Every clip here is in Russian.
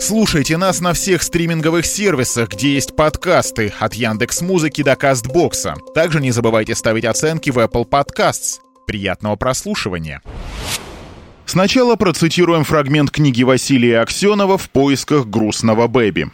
Слушайте нас на всех стриминговых сервисах, где есть подкасты, от Яндекс Музыки до Кастбокса. Также не забывайте ставить оценки в Apple Podcasts. Приятного прослушивания. Сначала процитируем фрагмент книги Василия Аксенова «В поисках грустного бэби».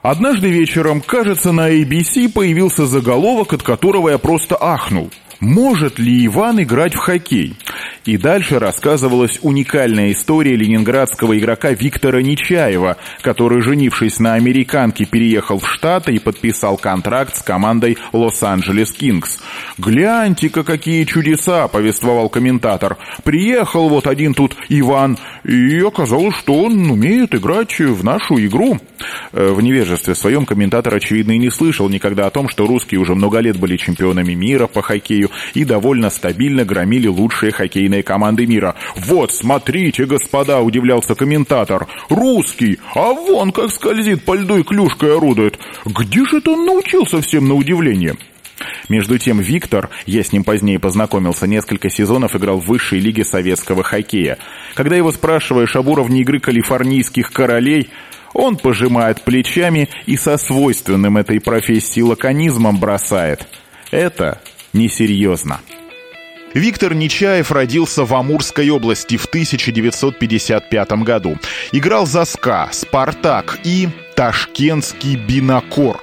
Однажды вечером, кажется, на ABC появился заголовок, от которого я просто ахнул. Может ли Иван играть в хоккей? И дальше рассказывалась уникальная история ленинградского игрока Виктора Нечаева, который, женившись на американке, переехал в Штаты и подписал контракт с командой Лос-Анджелес Кингс. «Гляньте-ка, какие чудеса!» — повествовал комментатор. «Приехал вот один тут Иван, и оказалось, что он умеет играть в нашу игру». Э, в невежестве своем комментатор, очевидно, и не слышал никогда о том, что русские уже много лет были чемпионами мира по хоккею и довольно стабильно громили лучшие хоккейные команды мира. «Вот, смотрите, господа!» – удивлялся комментатор. «Русский! А вон как скользит по льду и клюшкой орудует! Где же это он научился всем на удивление?» Между тем Виктор, я с ним позднее познакомился, несколько сезонов играл в высшей лиге советского хоккея. Когда его спрашиваешь об уровне игры калифорнийских королей, он пожимает плечами и со свойственным этой профессии лаконизмом бросает. Это несерьезно. Виктор Нечаев родился в Амурской области в 1955 году. Играл за СКА, «Спартак» и «Ташкентский бинокор».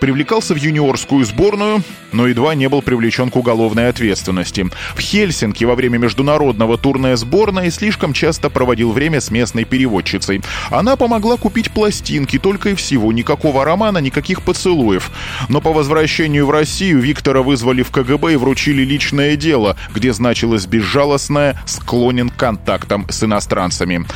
Привлекался в юниорскую сборную, но едва не был привлечен к уголовной ответственности. В Хельсинки во время международного турная сборной слишком часто проводил время с местной переводчицей. Она помогла купить пластинки, только и всего, никакого романа, никаких поцелуев. Но по возвращению в Россию Виктора вызвали в КГБ и вручили личное дело, где значилось безжалостное «склонен к контактам с иностранцами».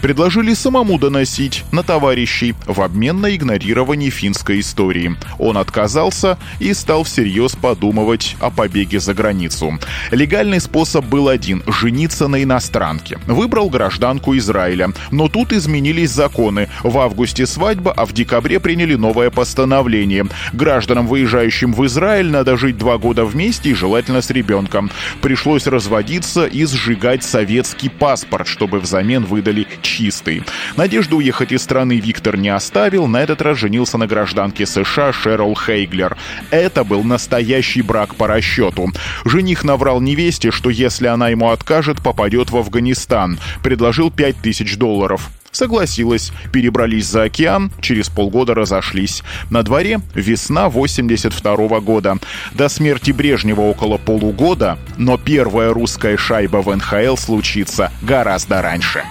Предложили самому доносить на товарищей в обмен на игнорирование финской истории. Он отказался и стал всерьез подумывать о побеге за границу. Легальный способ был один – жениться на иностранке. Выбрал гражданку Израиля. Но тут изменились законы. В августе свадьба, а в декабре приняли новое постановление. Гражданам, выезжающим в Израиль, надо жить два года вместе и желательно с ребенком. Пришлось разводиться и сжигать советский паспорт, чтобы взамен выдали чистый. Надежду уехать из страны Виктор не оставил, на этот раз женился на гражданке США Шерл Хейглер. Это был настоящий брак по расчету. Жених наврал невесте, что если она ему откажет, попадет в Афганистан. Предложил 5000 долларов. Согласилась, перебрались за океан, через полгода разошлись. На дворе весна 82 -го года. До смерти Брежнева около полугода, но первая русская шайба в НХЛ случится гораздо раньше.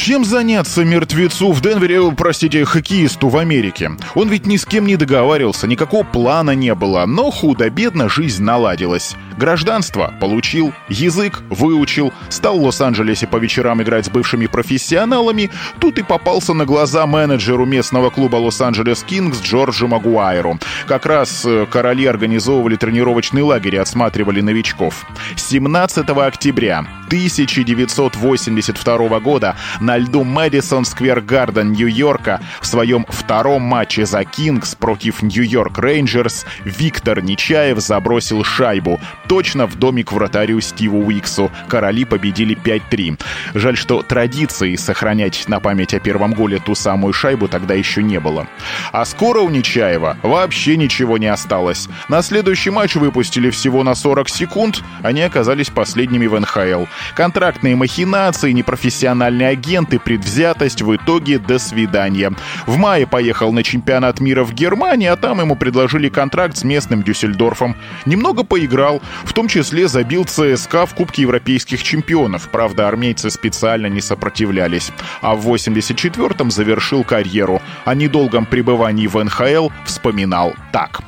Чем заняться мертвецу в Денвере, простите, хоккеисту в Америке? Он ведь ни с кем не договаривался, никакого плана не было, но худо-бедно жизнь наладилась. Гражданство получил, язык выучил, стал в Лос-Анджелесе по вечерам играть с бывшими профессионалами, тут и попался на глаза менеджеру местного клуба Лос-Анджелес Кингс Джорджу Магуайру. Как раз э, короли организовывали тренировочный лагерь и отсматривали новичков. 17 октября 1982 года на льду Мэдисон Сквер Гарден Нью-Йорка в своем втором матче за Кингс против Нью-Йорк Рейнджерс Виктор Нечаев забросил шайбу точно в домик вратарю Стиву Уиксу. Короли победили 5-3. Жаль, что традиции сохранять на память о первом голе ту самую шайбу тогда еще не было. А скоро у Нечаева вообще ничего не осталось. На следующий матч выпустили всего на 40 секунд, они оказались последними в НХЛ. Контрактные махинации, непрофессиональные агенты, предвзятость, в итоге до свидания. В мае поехал на чемпионат мира в Германии, а там ему предложили контракт с местным Дюссельдорфом. Немного поиграл, в том числе забил ЦСКА в Кубке Европейских чемпионов. Правда, армейцы специально не сопротивлялись. А в 84-м завершил карьеру. О недолгом пребывании в НХЛ вспоминал так.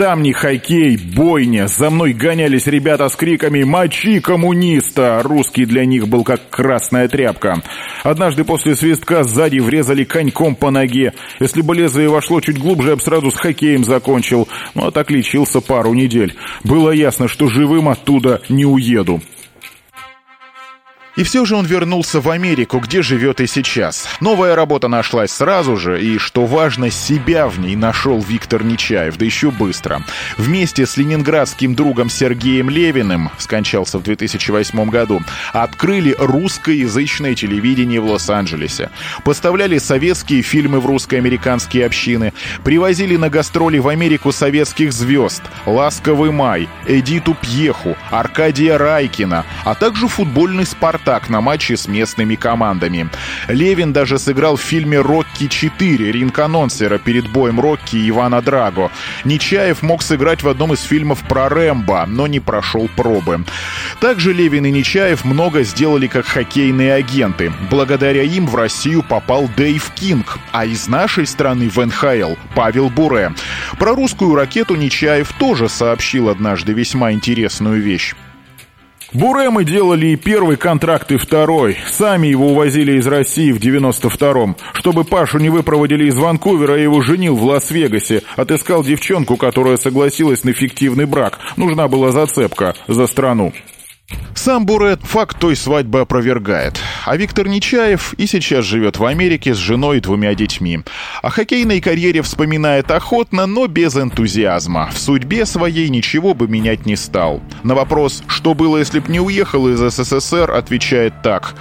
Там не хоккей, бойня. За мной гонялись ребята с криками «Мочи коммуниста!» Русский для них был как красная тряпка. Однажды после свистка сзади врезали коньком по ноге. Если бы лезвие вошло чуть глубже, я бы сразу с хоккеем закончил. Ну, а так лечился пару недель. Было ясно, что живым оттуда не уеду. И все же он вернулся в Америку, где живет и сейчас. Новая работа нашлась сразу же, и, что важно, себя в ней нашел Виктор Нечаев, да еще быстро. Вместе с ленинградским другом Сергеем Левиным, скончался в 2008 году, открыли русскоязычное телевидение в Лос-Анджелесе. Поставляли советские фильмы в русско-американские общины, привозили на гастроли в Америку советских звезд «Ласковый май», Эдиту Пьеху, Аркадия Райкина, а также футбольный «Спартак» «Спартак» на матче с местными командами. Левин даже сыграл в фильме «Рокки 4» ринг-анонсера перед боем Рокки Ивана Драго. Нечаев мог сыграть в одном из фильмов про Рэмбо, но не прошел пробы. Также Левин и Нечаев много сделали как хоккейные агенты. Благодаря им в Россию попал Дэйв Кинг, а из нашей страны в НХЛ Павел Буре. Про русскую ракету Нечаев тоже сообщил однажды весьма интересную вещь. Буре мы делали и первый контракт, и второй. Сами его увозили из России в 92-м. Чтобы Пашу не выпроводили из Ванкувера, я его женил в Лас-Вегасе. Отыскал девчонку, которая согласилась на фиктивный брак. Нужна была зацепка за страну. Сам Бурет факт той свадьбы опровергает. А Виктор Нечаев и сейчас живет в Америке с женой и двумя детьми. О хоккейной карьере вспоминает охотно, но без энтузиазма. В судьбе своей ничего бы менять не стал. На вопрос, что было, если б не уехал из СССР, отвечает так.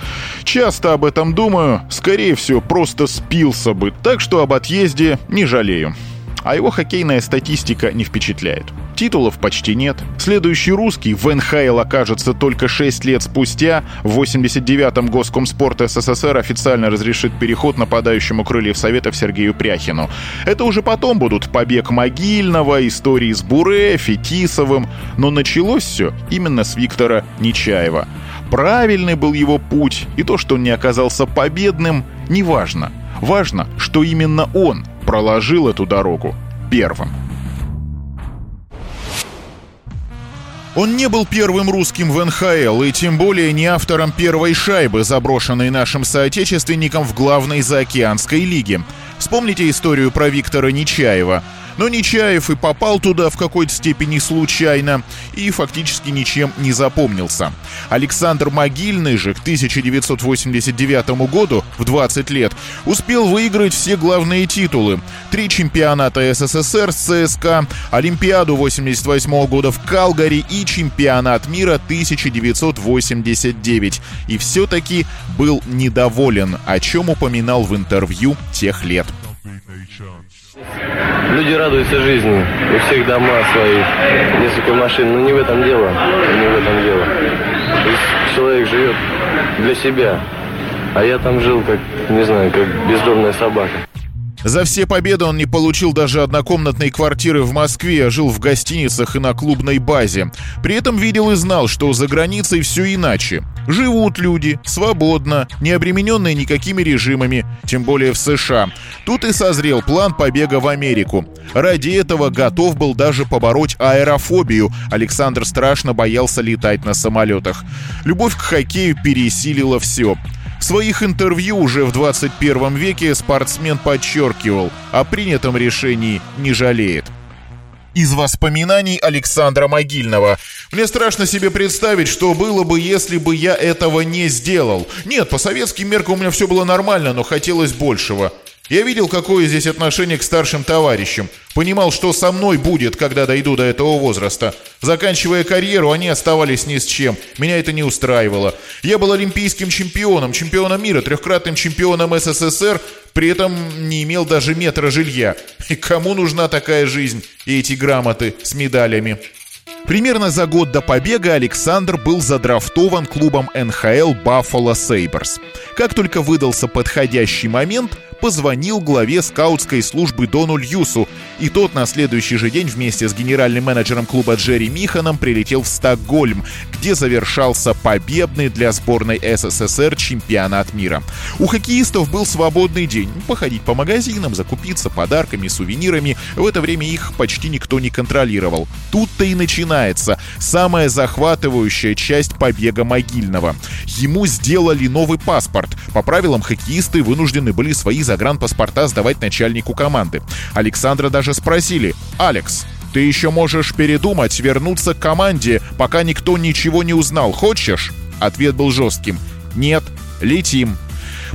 «Часто об этом думаю, скорее всего, просто спился бы, так что об отъезде не жалею» а его хоккейная статистика не впечатляет. Титулов почти нет. Следующий русский в НХЛ окажется только 6 лет спустя. В 89-м Госкомспорт СССР официально разрешит переход нападающему крыльев Советов Сергею Пряхину. Это уже потом будут побег Могильного, истории с Буре, Фетисовым. Но началось все именно с Виктора Нечаева. Правильный был его путь, и то, что он не оказался победным, неважно. Важно, что именно он проложил эту дорогу первым. Он не был первым русским в НХЛ и тем более не автором первой шайбы, заброшенной нашим соотечественником в главной заокеанской лиге. Вспомните историю про Виктора Нечаева – но Нечаев и попал туда в какой-то степени случайно и фактически ничем не запомнился. Александр Могильный же к 1989 году, в 20 лет, успел выиграть все главные титулы. Три чемпионата СССР с ЦСКА, Олимпиаду 88 года в Калгари и чемпионат мира 1989. И все-таки был недоволен, о чем упоминал в интервью тех лет. Люди радуются жизни, у всех дома свои, несколько машин, но не в этом дело, не в этом дело. Человек живет для себя, а я там жил как, не знаю, как бездомная собака. За все победы он не получил даже однокомнатной квартиры в Москве, а жил в гостиницах и на клубной базе. При этом видел и знал, что за границей все иначе. Живут люди, свободно, не обремененные никакими режимами, тем более в США. Тут и созрел план побега в Америку. Ради этого готов был даже побороть аэрофобию. Александр страшно боялся летать на самолетах. Любовь к хоккею пересилила все. В своих интервью уже в 21 веке спортсмен подчеркивал, о принятом решении не жалеет. Из воспоминаний Александра Могильного. Мне страшно себе представить, что было бы, если бы я этого не сделал. Нет, по советским меркам у меня все было нормально, но хотелось большего. Я видел, какое здесь отношение к старшим товарищам. Понимал, что со мной будет, когда дойду до этого возраста. Заканчивая карьеру, они оставались ни с чем. Меня это не устраивало. Я был олимпийским чемпионом, чемпионом мира, трехкратным чемпионом СССР, при этом не имел даже метра жилья. И кому нужна такая жизнь и эти грамоты с медалями? Примерно за год до побега Александр был задрафтован клубом НХЛ Buffalo Sabres. Как только выдался подходящий момент, позвонил главе скаутской службы Дону Льюсу, и тот на следующий же день вместе с генеральным менеджером клуба Джерри Миханом прилетел в Стокгольм, где завершался победный для сборной СССР чемпионат мира. У хоккеистов был свободный день. Походить по магазинам, закупиться подарками, сувенирами. В это время их почти никто не контролировал. Тут-то и начинается самая захватывающая часть побега Могильного. Ему сделали новый паспорт. По правилам хоккеисты вынуждены были свои загранпаспорта сдавать начальнику команды. Александра даже спросили «Алекс, ты еще можешь передумать, вернуться к команде, пока никто ничего не узнал. Хочешь?» Ответ был жестким. «Нет, летим».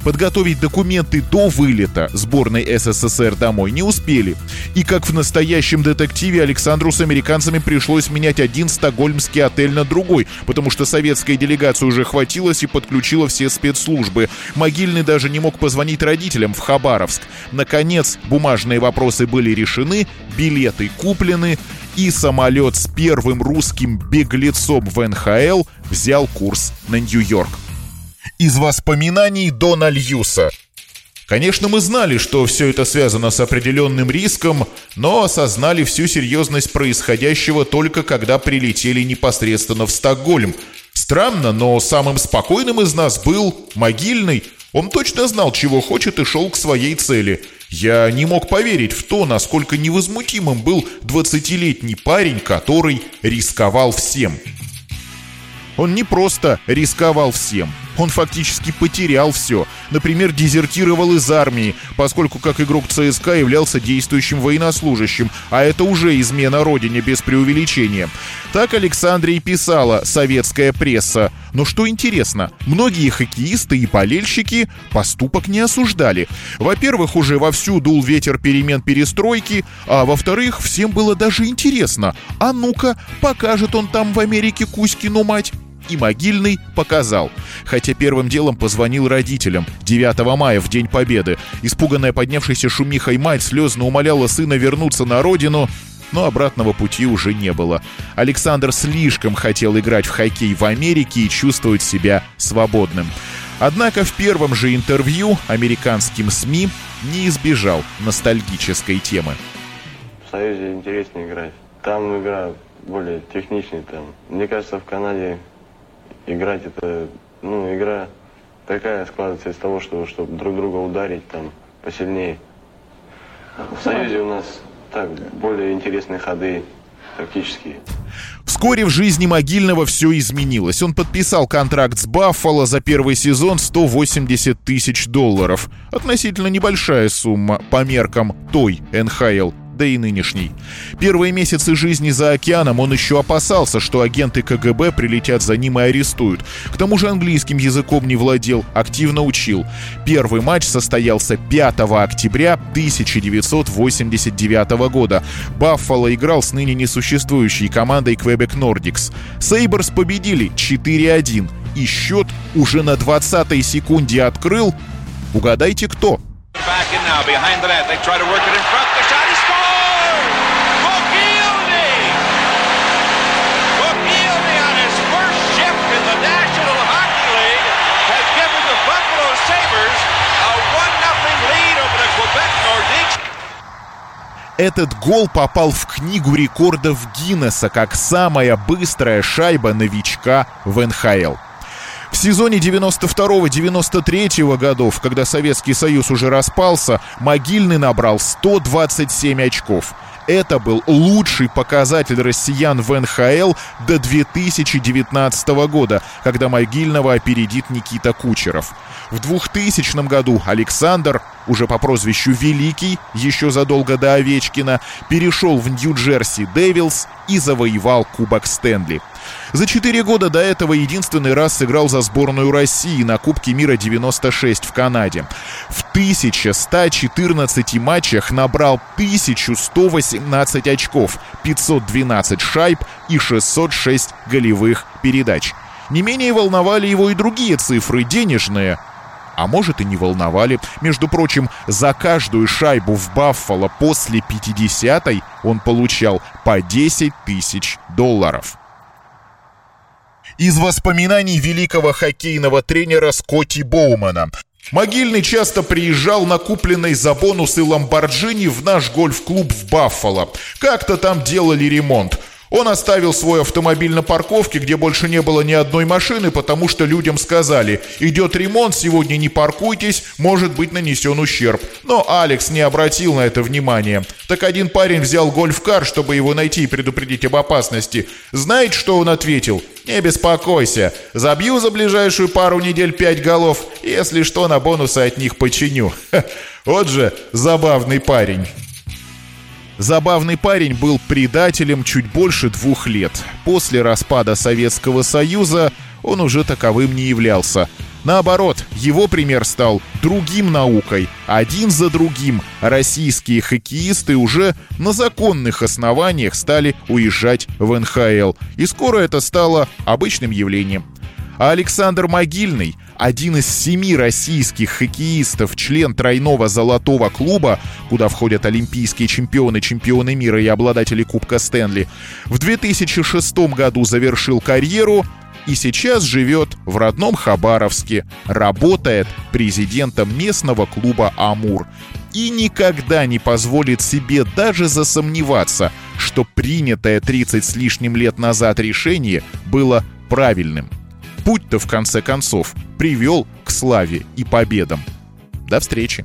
Подготовить документы до вылета сборной СССР домой не успели. И как в настоящем детективе Александру с американцами пришлось менять один стокгольмский отель на другой, потому что советская делегация уже хватилась и подключила все спецслужбы. Могильный даже не мог позвонить родителям в Хабаровск. Наконец, бумажные вопросы были решены, билеты куплены, и самолет с первым русским беглецом в НХЛ взял курс на Нью-Йорк из воспоминаний Дона Льюса. Конечно, мы знали, что все это связано с определенным риском, но осознали всю серьезность происходящего только когда прилетели непосредственно в Стокгольм. Странно, но самым спокойным из нас был Могильный. Он точно знал, чего хочет и шел к своей цели. Я не мог поверить в то, насколько невозмутимым был 20-летний парень, который рисковал всем. Он не просто рисковал всем – он фактически потерял все. Например, дезертировал из армии, поскольку как игрок ЦСКА являлся действующим военнослужащим, а это уже измена родине без преувеличения. Так Александре писала советская пресса. Но что интересно, многие хоккеисты и болельщики поступок не осуждали. Во-первых, уже вовсю дул ветер перемен перестройки, а во-вторых, всем было даже интересно. А ну-ка, покажет он там в Америке Кузькину мать и Могильный показал. Хотя первым делом позвонил родителям 9 мая, в День Победы. Испуганная поднявшейся шумихой мать слезно умоляла сына вернуться на родину, но обратного пути уже не было. Александр слишком хотел играть в хоккей в Америке и чувствовать себя свободным. Однако в первом же интервью американским СМИ не избежал ностальгической темы. В Союзе интереснее играть. Там игра более техничная. Там. Мне кажется, в Канаде играть это, ну, игра такая складывается из того, что чтобы друг друга ударить там посильнее. В Союзе у нас так, более интересные ходы тактические. Вскоре в жизни Могильного все изменилось. Он подписал контракт с Баффало за первый сезон 180 тысяч долларов. Относительно небольшая сумма по меркам той НХЛ да и нынешний. Первые месяцы жизни за океаном он еще опасался, что агенты КГБ прилетят за ним и арестуют. К тому же английским языком не владел, активно учил. Первый матч состоялся 5 октября 1989 года. Баффало играл с ныне несуществующей командой Quebec Nordics. Сейберс победили 4-1, и счет уже на 20-й секунде открыл. Угадайте, кто? Back in now, behind the net. They try to work it in front. The Этот гол попал в книгу рекордов Гиннесса как самая быстрая шайба новичка в НХЛ. В сезоне 92-93 годов, когда Советский Союз уже распался, Могильный набрал 127 очков. Это был лучший показатель россиян в НХЛ до 2019 года, когда Могильного опередит Никита Кучеров. В 2000 году Александр, уже по прозвищу Великий, еще задолго до Овечкина, перешел в Нью-Джерси Дэвилс и завоевал Кубок Стэнли. За четыре года до этого единственный раз сыграл за сборную России на Кубке мира 96 в Канаде. В 1114 матчах набрал 1118 очков, 512 шайб и 606 голевых передач. Не менее волновали его и другие цифры, денежные – а может и не волновали. Между прочим, за каждую шайбу в Баффало после 50-й он получал по 10 тысяч долларов. Из воспоминаний великого хоккейного тренера Скотти Боумана. Могильный часто приезжал на купленной за бонусы Ламборджини в наш гольф-клуб в Баффало. Как-то там делали ремонт. Он оставил свой автомобиль на парковке, где больше не было ни одной машины, потому что людям сказали, идет ремонт, сегодня не паркуйтесь, может быть нанесен ущерб. Но Алекс не обратил на это внимания. Так один парень взял гольф-кар, чтобы его найти и предупредить об опасности. Знаете, что он ответил? «Не беспокойся, забью за ближайшую пару недель пять голов, если что, на бонусы от них починю». Вот же забавный парень. Забавный парень был предателем чуть больше двух лет. После распада Советского Союза он уже таковым не являлся. Наоборот, его пример стал другим наукой. Один за другим российские хоккеисты уже на законных основаниях стали уезжать в НХЛ. И скоро это стало обычным явлением. А Александр Могильный, один из семи российских хоккеистов, член тройного золотого клуба, куда входят олимпийские чемпионы, чемпионы мира и обладатели Кубка Стэнли, в 2006 году завершил карьеру и сейчас живет в родном Хабаровске, работает президентом местного клуба «Амур» и никогда не позволит себе даже засомневаться, что принятое 30 с лишним лет назад решение было правильным – путь-то в конце концов привел к славе и победам. До встречи!